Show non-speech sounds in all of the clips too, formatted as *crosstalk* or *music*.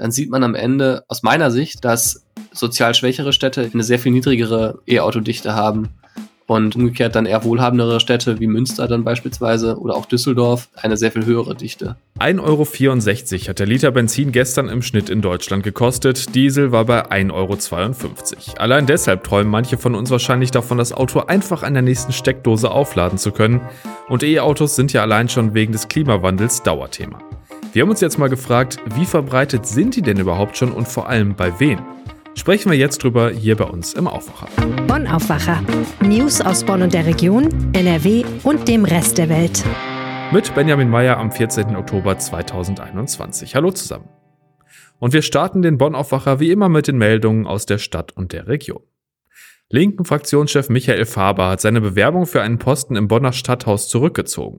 Dann sieht man am Ende aus meiner Sicht, dass sozial schwächere Städte eine sehr viel niedrigere E-Autodichte haben und umgekehrt dann eher wohlhabendere Städte wie Münster dann beispielsweise oder auch Düsseldorf eine sehr viel höhere Dichte. 1,64 Euro hat der Liter Benzin gestern im Schnitt in Deutschland gekostet. Diesel war bei 1,52 Euro. Allein deshalb träumen manche von uns wahrscheinlich davon, das Auto einfach an der nächsten Steckdose aufladen zu können. Und E-Autos sind ja allein schon wegen des Klimawandels Dauerthema. Wir haben uns jetzt mal gefragt, wie verbreitet sind die denn überhaupt schon und vor allem bei wem? Sprechen wir jetzt drüber hier bei uns im Aufwacher. Bonn Aufwacher. News aus Bonn und der Region, NRW und dem Rest der Welt. Mit Benjamin Meyer am 14. Oktober 2021. Hallo zusammen. Und wir starten den Bonn Aufwacher wie immer mit den Meldungen aus der Stadt und der Region. Linken Fraktionschef Michael Faber hat seine Bewerbung für einen Posten im Bonner Stadthaus zurückgezogen.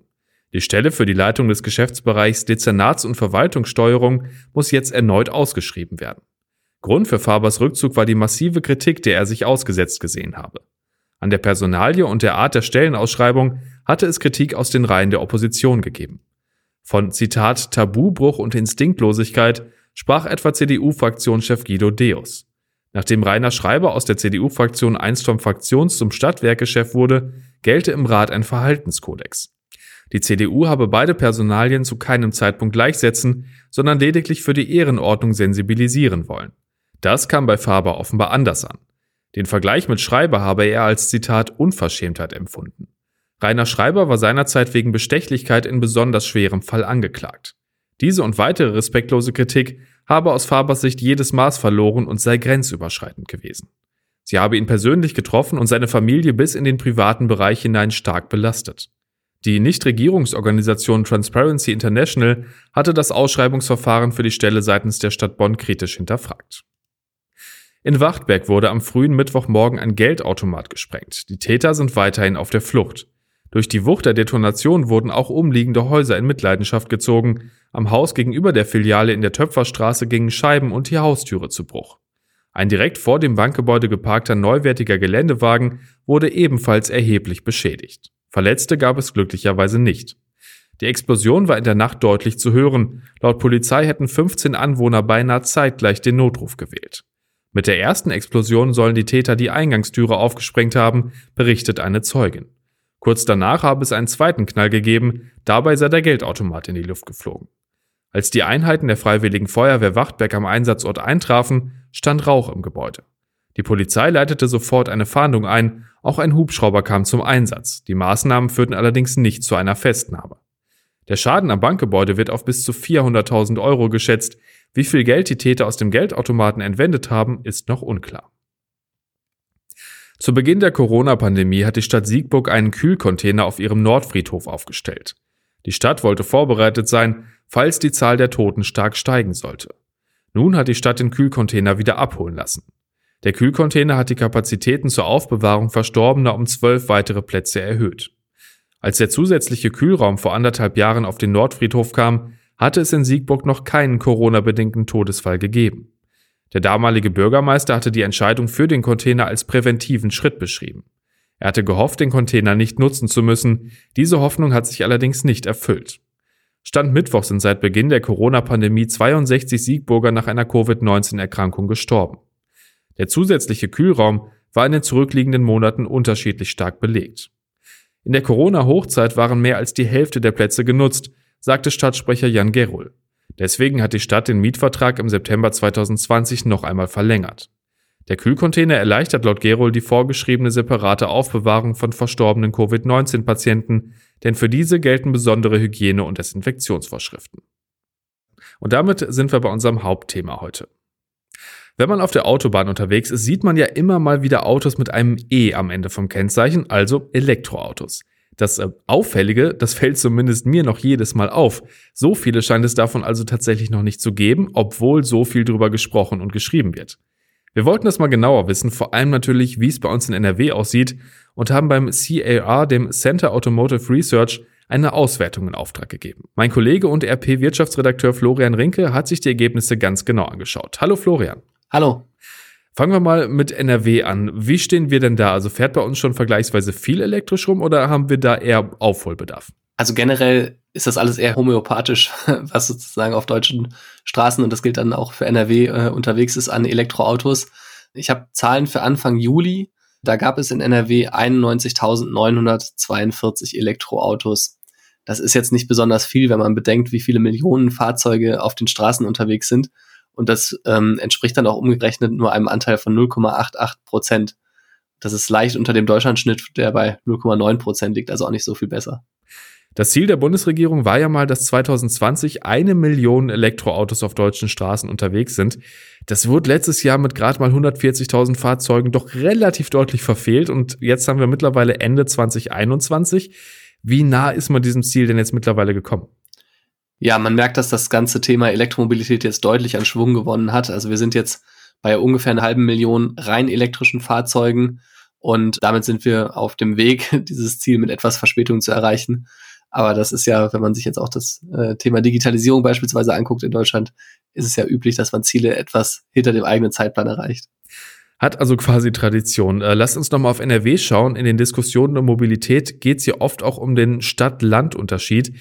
Die Stelle für die Leitung des Geschäftsbereichs Dezernats- und Verwaltungssteuerung muss jetzt erneut ausgeschrieben werden. Grund für Fabers Rückzug war die massive Kritik, der er sich ausgesetzt gesehen habe. An der Personalie und der Art der Stellenausschreibung hatte es Kritik aus den Reihen der Opposition gegeben. Von Zitat Tabubruch und Instinktlosigkeit sprach etwa CDU-Fraktionschef Guido Deus. Nachdem Rainer Schreiber aus der CDU-Fraktion einst vom Fraktions- zum Stadtwerkechef wurde, gelte im Rat ein Verhaltenskodex. Die CDU habe beide Personalien zu keinem Zeitpunkt gleichsetzen, sondern lediglich für die Ehrenordnung sensibilisieren wollen. Das kam bei Faber offenbar anders an. Den Vergleich mit Schreiber habe er als Zitat Unverschämtheit empfunden. Rainer Schreiber war seinerzeit wegen Bestechlichkeit in besonders schwerem Fall angeklagt. Diese und weitere respektlose Kritik habe aus Fabers Sicht jedes Maß verloren und sei grenzüberschreitend gewesen. Sie habe ihn persönlich getroffen und seine Familie bis in den privaten Bereich hinein stark belastet. Die Nichtregierungsorganisation Transparency International hatte das Ausschreibungsverfahren für die Stelle seitens der Stadt Bonn kritisch hinterfragt. In Wachtberg wurde am frühen Mittwochmorgen ein Geldautomat gesprengt. Die Täter sind weiterhin auf der Flucht. Durch die Wucht der Detonation wurden auch umliegende Häuser in Mitleidenschaft gezogen. Am Haus gegenüber der Filiale in der Töpferstraße gingen Scheiben und die Haustüre zu Bruch. Ein direkt vor dem Bankgebäude geparkter neuwertiger Geländewagen wurde ebenfalls erheblich beschädigt. Verletzte gab es glücklicherweise nicht. Die Explosion war in der Nacht deutlich zu hören. Laut Polizei hätten 15 Anwohner beinahe zeitgleich den Notruf gewählt. Mit der ersten Explosion sollen die Täter die Eingangstüre aufgesprengt haben, berichtet eine Zeugin. Kurz danach habe es einen zweiten Knall gegeben, dabei sei der Geldautomat in die Luft geflogen. Als die Einheiten der Freiwilligen Feuerwehr Wachtberg am Einsatzort eintrafen, stand Rauch im Gebäude. Die Polizei leitete sofort eine Fahndung ein, auch ein Hubschrauber kam zum Einsatz. Die Maßnahmen führten allerdings nicht zu einer Festnahme. Der Schaden am Bankgebäude wird auf bis zu 400.000 Euro geschätzt, wie viel Geld die Täter aus dem Geldautomaten entwendet haben, ist noch unklar. Zu Beginn der Corona-Pandemie hat die Stadt Siegburg einen Kühlcontainer auf ihrem Nordfriedhof aufgestellt. Die Stadt wollte vorbereitet sein, falls die Zahl der Toten stark steigen sollte. Nun hat die Stadt den Kühlcontainer wieder abholen lassen. Der Kühlcontainer hat die Kapazitäten zur Aufbewahrung Verstorbener um zwölf weitere Plätze erhöht. Als der zusätzliche Kühlraum vor anderthalb Jahren auf den Nordfriedhof kam, hatte es in Siegburg noch keinen Corona-bedingten Todesfall gegeben. Der damalige Bürgermeister hatte die Entscheidung für den Container als präventiven Schritt beschrieben. Er hatte gehofft, den Container nicht nutzen zu müssen. Diese Hoffnung hat sich allerdings nicht erfüllt. Stand Mittwoch sind seit Beginn der Corona-Pandemie 62 Siegburger nach einer Covid-19-Erkrankung gestorben. Der zusätzliche Kühlraum war in den zurückliegenden Monaten unterschiedlich stark belegt. In der Corona-Hochzeit waren mehr als die Hälfte der Plätze genutzt, sagte Stadtsprecher Jan Gerul. Deswegen hat die Stadt den Mietvertrag im September 2020 noch einmal verlängert. Der Kühlcontainer erleichtert laut Gerol die vorgeschriebene separate Aufbewahrung von verstorbenen Covid-19-Patienten, denn für diese gelten besondere Hygiene- und Desinfektionsvorschriften. Und damit sind wir bei unserem Hauptthema heute. Wenn man auf der Autobahn unterwegs ist, sieht man ja immer mal wieder Autos mit einem E am Ende vom Kennzeichen, also Elektroautos. Das äh, Auffällige, das *laughs* fällt zumindest mir noch jedes Mal auf. So viele scheint es davon also tatsächlich noch nicht zu geben, obwohl so viel drüber gesprochen und geschrieben wird. Wir wollten das mal genauer wissen, vor allem natürlich, wie es bei uns in NRW aussieht und haben beim CAR, dem Center Automotive Research, eine Auswertung in Auftrag gegeben. Mein Kollege und RP-Wirtschaftsredakteur Florian Rinke hat sich die Ergebnisse ganz genau angeschaut. Hallo Florian. Hallo. Fangen wir mal mit NRW an. Wie stehen wir denn da? Also fährt bei uns schon vergleichsweise viel elektrisch rum oder haben wir da eher Aufholbedarf? Also generell ist das alles eher homöopathisch, *laughs* was sozusagen auf deutschen Straßen und das gilt dann auch für NRW äh, unterwegs ist an Elektroautos. Ich habe Zahlen für Anfang Juli. Da gab es in NRW 91.942 Elektroautos. Das ist jetzt nicht besonders viel, wenn man bedenkt, wie viele Millionen Fahrzeuge auf den Straßen unterwegs sind. Und das ähm, entspricht dann auch umgerechnet nur einem Anteil von 0,88 Prozent. Das ist leicht unter dem Deutschlandschnitt, der bei 0,9 Prozent liegt, also auch nicht so viel besser. Das Ziel der Bundesregierung war ja mal, dass 2020 eine Million Elektroautos auf deutschen Straßen unterwegs sind. Das wurde letztes Jahr mit gerade mal 140.000 Fahrzeugen doch relativ deutlich verfehlt und jetzt haben wir mittlerweile Ende 2021. Wie nah ist man diesem Ziel denn jetzt mittlerweile gekommen? Ja, man merkt, dass das ganze Thema Elektromobilität jetzt deutlich an Schwung gewonnen hat. Also wir sind jetzt bei ungefähr einer halben Million rein elektrischen Fahrzeugen und damit sind wir auf dem Weg, *laughs* dieses Ziel mit etwas Verspätung zu erreichen. Aber das ist ja, wenn man sich jetzt auch das äh, Thema Digitalisierung beispielsweise anguckt in Deutschland, ist es ja üblich, dass man Ziele etwas hinter dem eigenen Zeitplan erreicht. Hat also quasi Tradition. Äh, lasst uns nochmal auf NRW schauen. In den Diskussionen um Mobilität geht es hier oft auch um den Stadt-Land-Unterschied.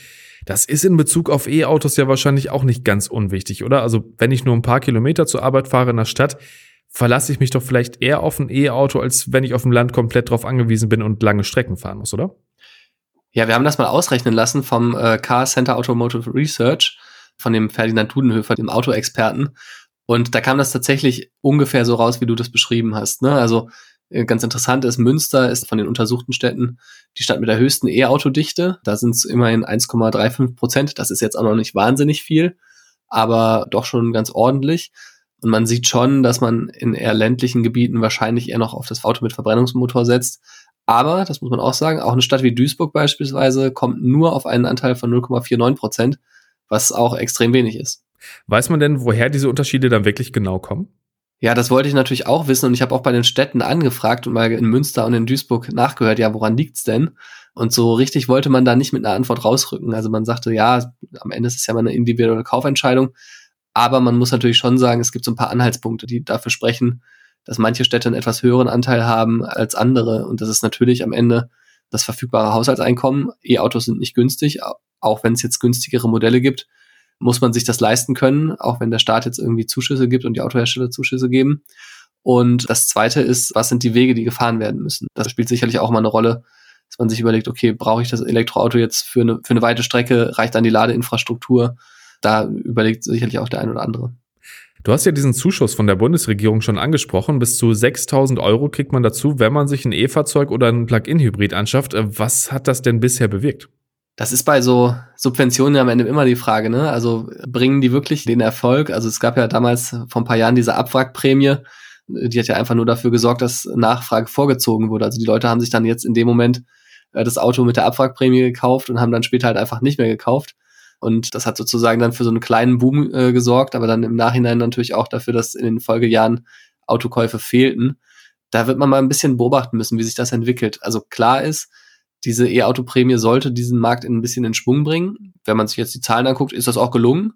Das ist in Bezug auf E-Autos ja wahrscheinlich auch nicht ganz unwichtig, oder? Also wenn ich nur ein paar Kilometer zur Arbeit fahre in der Stadt, verlasse ich mich doch vielleicht eher auf ein E-Auto, als wenn ich auf dem Land komplett drauf angewiesen bin und lange Strecken fahren muss, oder? Ja, wir haben das mal ausrechnen lassen vom äh, Car Center Automotive Research, von dem Ferdinand Dudenhöfer, dem Autoexperten. Und da kam das tatsächlich ungefähr so raus, wie du das beschrieben hast. Ne? Also ganz interessant ist, Münster ist von den untersuchten Städten die Stadt mit der höchsten E-Autodichte. Da sind es immerhin 1,35 Prozent. Das ist jetzt auch noch nicht wahnsinnig viel, aber doch schon ganz ordentlich. Und man sieht schon, dass man in eher ländlichen Gebieten wahrscheinlich eher noch auf das Auto mit Verbrennungsmotor setzt. Aber, das muss man auch sagen, auch eine Stadt wie Duisburg beispielsweise kommt nur auf einen Anteil von 0,49 Prozent, was auch extrem wenig ist. Weiß man denn, woher diese Unterschiede dann wirklich genau kommen? Ja, das wollte ich natürlich auch wissen und ich habe auch bei den Städten angefragt und mal in Münster und in Duisburg nachgehört, ja, woran liegt's denn? Und so richtig wollte man da nicht mit einer Antwort rausrücken. Also man sagte, ja, am Ende ist es ja mal eine individuelle Kaufentscheidung, aber man muss natürlich schon sagen, es gibt so ein paar Anhaltspunkte, die dafür sprechen, dass manche Städte einen etwas höheren Anteil haben als andere und das ist natürlich am Ende das verfügbare Haushaltseinkommen. E-Autos sind nicht günstig, auch wenn es jetzt günstigere Modelle gibt muss man sich das leisten können, auch wenn der Staat jetzt irgendwie Zuschüsse gibt und die Autohersteller Zuschüsse geben. Und das zweite ist, was sind die Wege, die gefahren werden müssen? Das spielt sicherlich auch mal eine Rolle, dass man sich überlegt, okay, brauche ich das Elektroauto jetzt für eine, für eine weite Strecke? Reicht dann die Ladeinfrastruktur? Da überlegt sicherlich auch der ein oder andere. Du hast ja diesen Zuschuss von der Bundesregierung schon angesprochen. Bis zu 6000 Euro kriegt man dazu, wenn man sich ein E-Fahrzeug oder ein Plug-in-Hybrid anschafft. Was hat das denn bisher bewirkt? Das ist bei so Subventionen ja am Ende immer die Frage, ne? Also bringen die wirklich den Erfolg? Also es gab ja damals vor ein paar Jahren diese Abwrackprämie, die hat ja einfach nur dafür gesorgt, dass Nachfrage vorgezogen wurde. Also die Leute haben sich dann jetzt in dem Moment äh, das Auto mit der Abwrackprämie gekauft und haben dann später halt einfach nicht mehr gekauft. Und das hat sozusagen dann für so einen kleinen Boom äh, gesorgt, aber dann im Nachhinein natürlich auch dafür, dass in den Folgejahren Autokäufe fehlten. Da wird man mal ein bisschen beobachten müssen, wie sich das entwickelt. Also klar ist, diese E-Auto-Prämie sollte diesen Markt ein bisschen in Schwung bringen. Wenn man sich jetzt die Zahlen anguckt, ist das auch gelungen.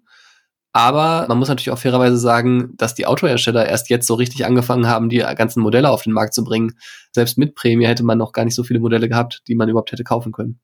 Aber man muss natürlich auch fairerweise sagen, dass die Autohersteller erst jetzt so richtig angefangen haben, die ganzen Modelle auf den Markt zu bringen. Selbst mit Prämie hätte man noch gar nicht so viele Modelle gehabt, die man überhaupt hätte kaufen können.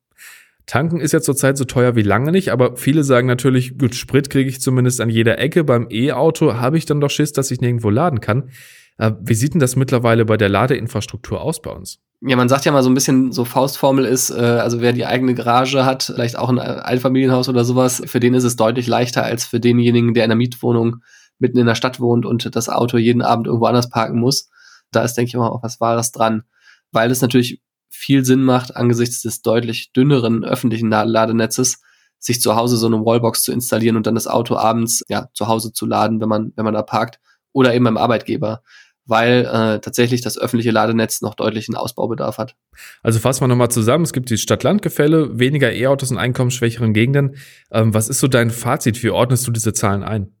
Tanken ist ja zurzeit so teuer wie lange nicht, aber viele sagen natürlich, gut, Sprit kriege ich zumindest an jeder Ecke. Beim E-Auto habe ich dann doch Schiss, dass ich nirgendwo laden kann. Äh, wie sieht denn das mittlerweile bei der Ladeinfrastruktur aus bei uns? Ja, man sagt ja mal so ein bisschen, so Faustformel ist, äh, also wer die eigene Garage hat, vielleicht auch ein Einfamilienhaus oder sowas, für den ist es deutlich leichter als für denjenigen, der in einer Mietwohnung mitten in der Stadt wohnt und das Auto jeden Abend irgendwo anders parken muss. Da ist, denke ich mal, auch was Wahres dran. Weil es natürlich viel Sinn macht, angesichts des deutlich dünneren öffentlichen Ladenetzes, sich zu Hause so eine Wallbox zu installieren und dann das Auto abends ja zu Hause zu laden, wenn man wenn man da parkt oder eben beim Arbeitgeber. Weil äh, tatsächlich das öffentliche Ladenetz noch deutlichen Ausbaubedarf hat. Also fassen wir nochmal zusammen, es gibt die Stadt-Land-Gefälle, weniger E-Autos in einkommensschwächeren Gegenden. Ähm, was ist so dein Fazit? Wie ordnest du diese Zahlen ein?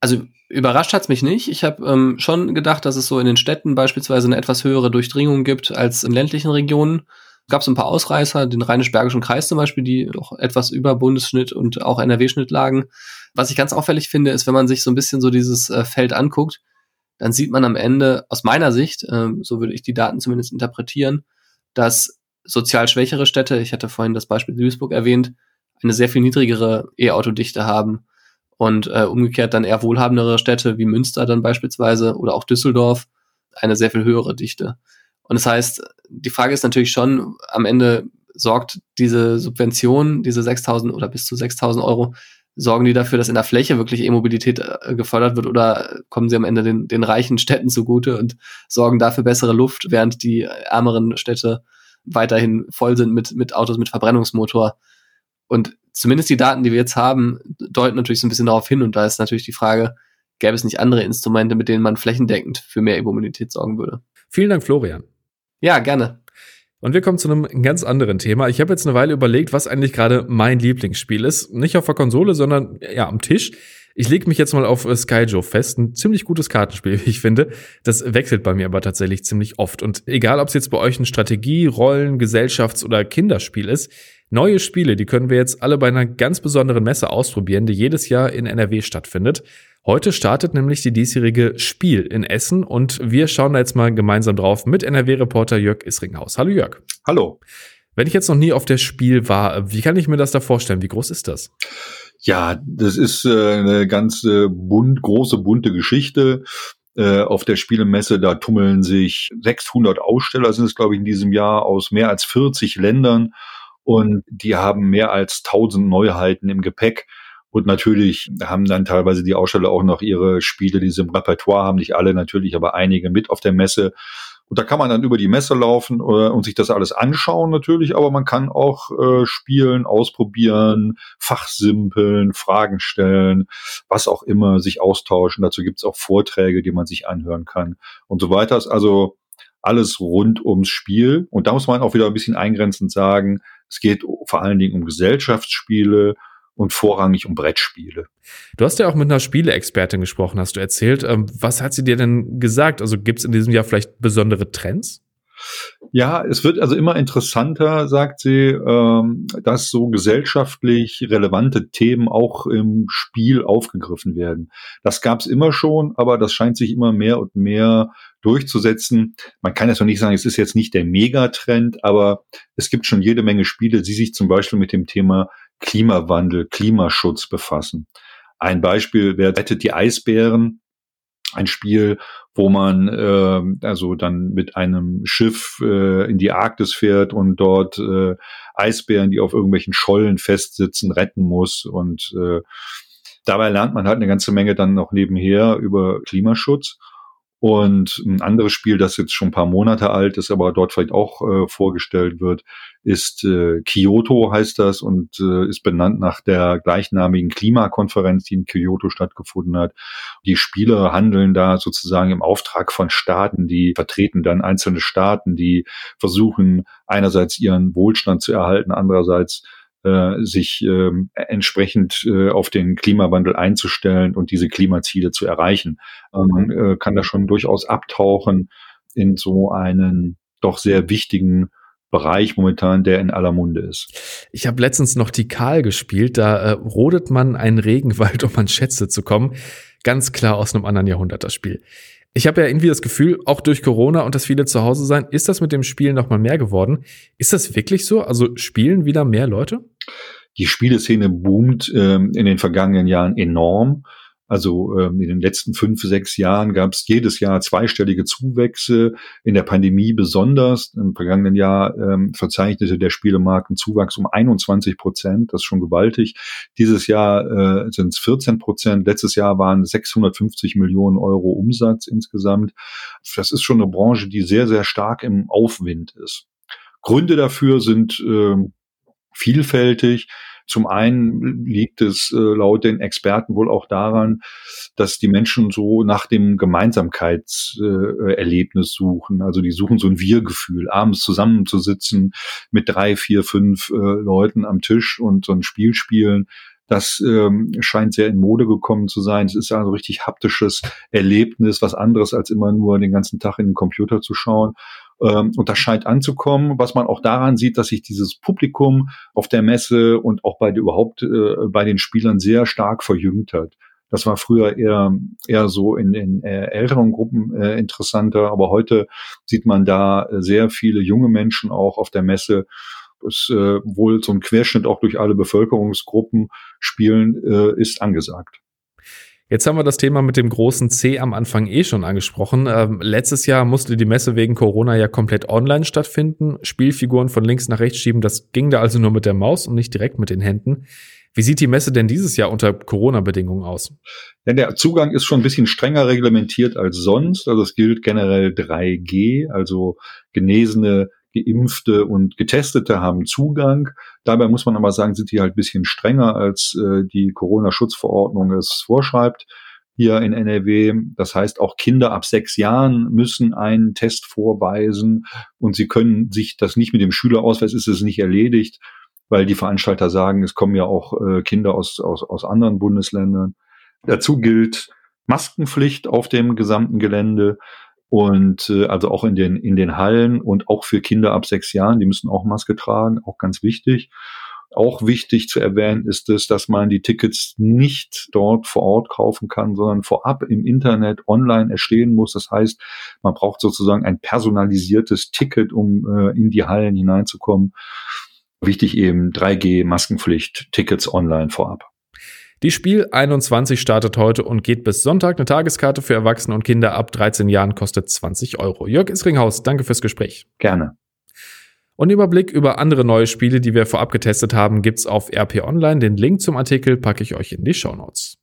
Also überrascht hat's mich nicht. Ich habe ähm, schon gedacht, dass es so in den Städten beispielsweise eine etwas höhere Durchdringung gibt als in ländlichen Regionen. Gab es ein paar Ausreißer, den Rheinisch-Bergischen Kreis zum Beispiel, die doch etwas über Bundesschnitt und auch NRW-Schnitt lagen. Was ich ganz auffällig finde, ist, wenn man sich so ein bisschen so dieses äh, Feld anguckt, dann sieht man am Ende aus meiner Sicht, äh, so würde ich die Daten zumindest interpretieren, dass sozial schwächere Städte, ich hatte vorhin das Beispiel Duisburg erwähnt, eine sehr viel niedrigere E-Autodichte haben und äh, umgekehrt dann eher wohlhabendere Städte wie Münster dann beispielsweise oder auch Düsseldorf eine sehr viel höhere Dichte. Und das heißt, die Frage ist natürlich schon, am Ende sorgt diese Subvention, diese 6.000 oder bis zu 6.000 Euro, sorgen die dafür, dass in der Fläche wirklich E-Mobilität äh, gefördert wird oder kommen sie am Ende den, den reichen Städten zugute und sorgen dafür bessere Luft, während die ärmeren Städte weiterhin voll sind mit, mit Autos mit Verbrennungsmotor. Und zumindest die Daten, die wir jetzt haben, deuten natürlich so ein bisschen darauf hin. Und da ist natürlich die Frage, gäbe es nicht andere Instrumente, mit denen man flächendeckend für mehr E-Mobilität sorgen würde? Vielen Dank, Florian. Ja, gerne. Und wir kommen zu einem ganz anderen Thema. Ich habe jetzt eine Weile überlegt, was eigentlich gerade mein Lieblingsspiel ist. Nicht auf der Konsole, sondern ja am Tisch. Ich lege mich jetzt mal auf Skyjo fest. Ein ziemlich gutes Kartenspiel, *laughs* wie ich finde. Das wechselt bei mir aber tatsächlich ziemlich oft. Und egal, ob es jetzt bei euch ein Strategie, Rollen, Gesellschafts- oder Kinderspiel ist, neue Spiele, die können wir jetzt alle bei einer ganz besonderen Messe ausprobieren, die jedes Jahr in NRW stattfindet. Heute startet nämlich die diesjährige Spiel in Essen und wir schauen da jetzt mal gemeinsam drauf mit NRW-Reporter Jörg Isringhaus. Hallo Jörg. Hallo. Wenn ich jetzt noch nie auf der Spiel war, wie kann ich mir das da vorstellen? Wie groß ist das? Ja, das ist äh, eine ganz äh, bunt, große, bunte Geschichte. Äh, auf der Spielemesse, da tummeln sich 600 Aussteller, sind es glaube ich in diesem Jahr, aus mehr als 40 Ländern. Und die haben mehr als 1000 Neuheiten im Gepäck. Und natürlich haben dann teilweise die Aussteller auch noch ihre Spiele, die sie im Repertoire haben, nicht alle natürlich, aber einige mit auf der Messe. Und da kann man dann über die Messe laufen äh, und sich das alles anschauen natürlich, aber man kann auch äh, spielen, ausprobieren, fachsimpeln, Fragen stellen, was auch immer, sich austauschen. Dazu gibt's auch Vorträge, die man sich anhören kann und so weiter. Also alles rund ums Spiel. Und da muss man auch wieder ein bisschen eingrenzend sagen, es geht vor allen Dingen um Gesellschaftsspiele, und vorrangig um Brettspiele. Du hast ja auch mit einer Spieleexpertin gesprochen, hast du erzählt. Ähm, was hat sie dir denn gesagt? Also gibt es in diesem Jahr vielleicht besondere Trends? Ja, es wird also immer interessanter, sagt sie, ähm, dass so gesellschaftlich relevante Themen auch im Spiel aufgegriffen werden. Das gab es immer schon, aber das scheint sich immer mehr und mehr durchzusetzen. Man kann jetzt noch nicht sagen, es ist jetzt nicht der Megatrend, aber es gibt schon jede Menge Spiele, die sich zum Beispiel mit dem Thema Klimawandel, Klimaschutz befassen. Ein Beispiel wäre Rettet die Eisbären, ein Spiel, wo man äh, also dann mit einem Schiff äh, in die Arktis fährt und dort äh, Eisbären, die auf irgendwelchen Schollen festsitzen, retten muss. Und äh, dabei lernt man halt eine ganze Menge dann noch nebenher über Klimaschutz. Und ein anderes Spiel, das jetzt schon ein paar Monate alt ist, aber dort vielleicht auch äh, vorgestellt wird, ist äh, Kyoto heißt das und äh, ist benannt nach der gleichnamigen Klimakonferenz, die in Kyoto stattgefunden hat. Die Spieler handeln da sozusagen im Auftrag von Staaten, die vertreten dann einzelne Staaten, die versuchen einerseits ihren Wohlstand zu erhalten, andererseits äh, sich äh, entsprechend äh, auf den Klimawandel einzustellen und diese Klimaziele zu erreichen. Äh, man äh, kann da schon durchaus abtauchen in so einen doch sehr wichtigen Bereich momentan, der in aller Munde ist. Ich habe letztens noch Tikal gespielt, da äh, rodet man einen Regenwald, um an Schätze zu kommen. Ganz klar aus einem anderen Jahrhundert das Spiel. Ich habe ja irgendwie das Gefühl, auch durch Corona und das viele zu Hause sein, ist das mit dem Spielen noch mal mehr geworden. Ist das wirklich so? Also spielen wieder mehr Leute? Die Spieleszene boomt ähm, in den vergangenen Jahren enorm. Also ähm, in den letzten fünf, sechs Jahren gab es jedes Jahr zweistellige Zuwächse, in der Pandemie besonders. Im vergangenen Jahr ähm, verzeichnete der Spielemarkt einen Zuwachs um 21 Prozent, das ist schon gewaltig. Dieses Jahr äh, sind es 14 Prozent, letztes Jahr waren 650 Millionen Euro Umsatz insgesamt. Das ist schon eine Branche, die sehr, sehr stark im Aufwind ist. Gründe dafür sind äh, vielfältig. Zum einen liegt es äh, laut den Experten wohl auch daran, dass die Menschen so nach dem Gemeinsamkeitserlebnis äh, suchen. Also die suchen so ein Wir-Gefühl, abends zusammenzusitzen mit drei, vier, fünf äh, Leuten am Tisch und so ein Spiel spielen. Das ähm, scheint sehr in Mode gekommen zu sein. Es ist also richtig haptisches Erlebnis, was anderes als immer nur den ganzen Tag in den Computer zu schauen. Ähm, und das scheint anzukommen, was man auch daran sieht, dass sich dieses Publikum auf der Messe und auch bei überhaupt äh, bei den Spielern sehr stark verjüngt hat. Das war früher eher, eher so in den äh, älteren Gruppen äh, interessanter, aber heute sieht man da sehr viele junge Menschen auch auf der Messe. Es äh, wohl so ein Querschnitt auch durch alle Bevölkerungsgruppen spielen äh, ist angesagt. Jetzt haben wir das Thema mit dem großen C am Anfang eh schon angesprochen. Ähm, letztes Jahr musste die Messe wegen Corona ja komplett online stattfinden. Spielfiguren von links nach rechts schieben, das ging da also nur mit der Maus und nicht direkt mit den Händen. Wie sieht die Messe denn dieses Jahr unter Corona-Bedingungen aus? Ja, der Zugang ist schon ein bisschen strenger reglementiert als sonst. Also es gilt generell 3G, also Genesene Geimpfte und Getestete haben Zugang. Dabei muss man aber sagen, sind die halt bisschen strenger, als äh, die Corona-Schutzverordnung es vorschreibt hier in NRW. Das heißt, auch Kinder ab sechs Jahren müssen einen Test vorweisen und sie können sich das nicht mit dem Schülerausweis ist es nicht erledigt, weil die Veranstalter sagen, es kommen ja auch äh, Kinder aus, aus, aus anderen Bundesländern. Dazu gilt Maskenpflicht auf dem gesamten Gelände und äh, also auch in den in den Hallen und auch für Kinder ab sechs Jahren, die müssen auch Maske tragen, auch ganz wichtig. Auch wichtig zu erwähnen ist es, dass man die Tickets nicht dort vor Ort kaufen kann, sondern vorab im Internet online erstehen muss. Das heißt, man braucht sozusagen ein personalisiertes Ticket, um äh, in die Hallen hineinzukommen. Wichtig eben 3G, Maskenpflicht, Tickets online vorab. Die Spiel 21 startet heute und geht bis Sonntag. Eine Tageskarte für Erwachsene und Kinder ab 13 Jahren kostet 20 Euro. Jörg Isringhaus, danke fürs Gespräch. Gerne. Und Überblick über andere neue Spiele, die wir vorab getestet haben, gibt's auf RP Online. Den Link zum Artikel packe ich euch in die Show Notes.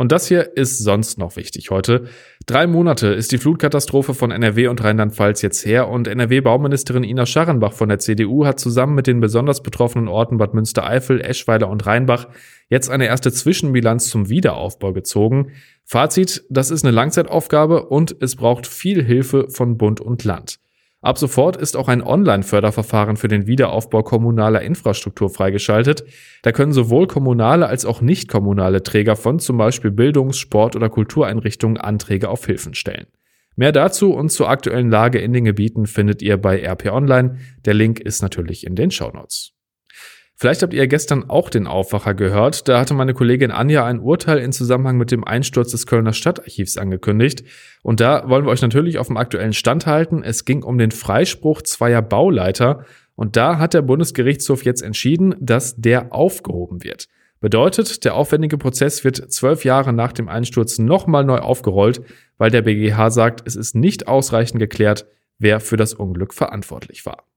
Und das hier ist sonst noch wichtig heute. Drei Monate ist die Flutkatastrophe von NRW und Rheinland-Pfalz jetzt her und NRW-Bauministerin Ina Scharrenbach von der CDU hat zusammen mit den besonders betroffenen Orten Bad Münstereifel, Eschweiler und Rheinbach jetzt eine erste Zwischenbilanz zum Wiederaufbau gezogen. Fazit, das ist eine Langzeitaufgabe und es braucht viel Hilfe von Bund und Land. Ab sofort ist auch ein Online-Förderverfahren für den Wiederaufbau kommunaler Infrastruktur freigeschaltet. Da können sowohl kommunale als auch nicht kommunale Träger von zum Beispiel Bildungs-, Sport- oder Kultureinrichtungen Anträge auf Hilfen stellen. Mehr dazu und zur aktuellen Lage in den Gebieten findet ihr bei RP Online. Der Link ist natürlich in den Shownotes. Vielleicht habt ihr gestern auch den Aufwacher gehört. Da hatte meine Kollegin Anja ein Urteil in Zusammenhang mit dem Einsturz des Kölner Stadtarchivs angekündigt. Und da wollen wir euch natürlich auf dem aktuellen Stand halten. Es ging um den Freispruch zweier Bauleiter. Und da hat der Bundesgerichtshof jetzt entschieden, dass der aufgehoben wird. Bedeutet, der aufwendige Prozess wird zwölf Jahre nach dem Einsturz nochmal neu aufgerollt, weil der BGH sagt, es ist nicht ausreichend geklärt, wer für das Unglück verantwortlich war.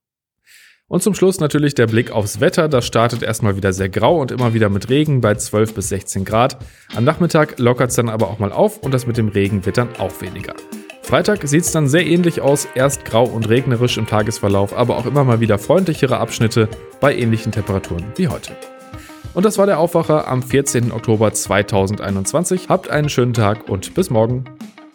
Und zum Schluss natürlich der Blick aufs Wetter. Das startet erstmal wieder sehr grau und immer wieder mit Regen bei 12 bis 16 Grad. Am Nachmittag lockert es dann aber auch mal auf und das mit dem Regen wird dann auch weniger. Freitag sieht es dann sehr ähnlich aus, erst grau und regnerisch im Tagesverlauf, aber auch immer mal wieder freundlichere Abschnitte bei ähnlichen Temperaturen wie heute. Und das war der Aufwacher am 14. Oktober 2021. Habt einen schönen Tag und bis morgen.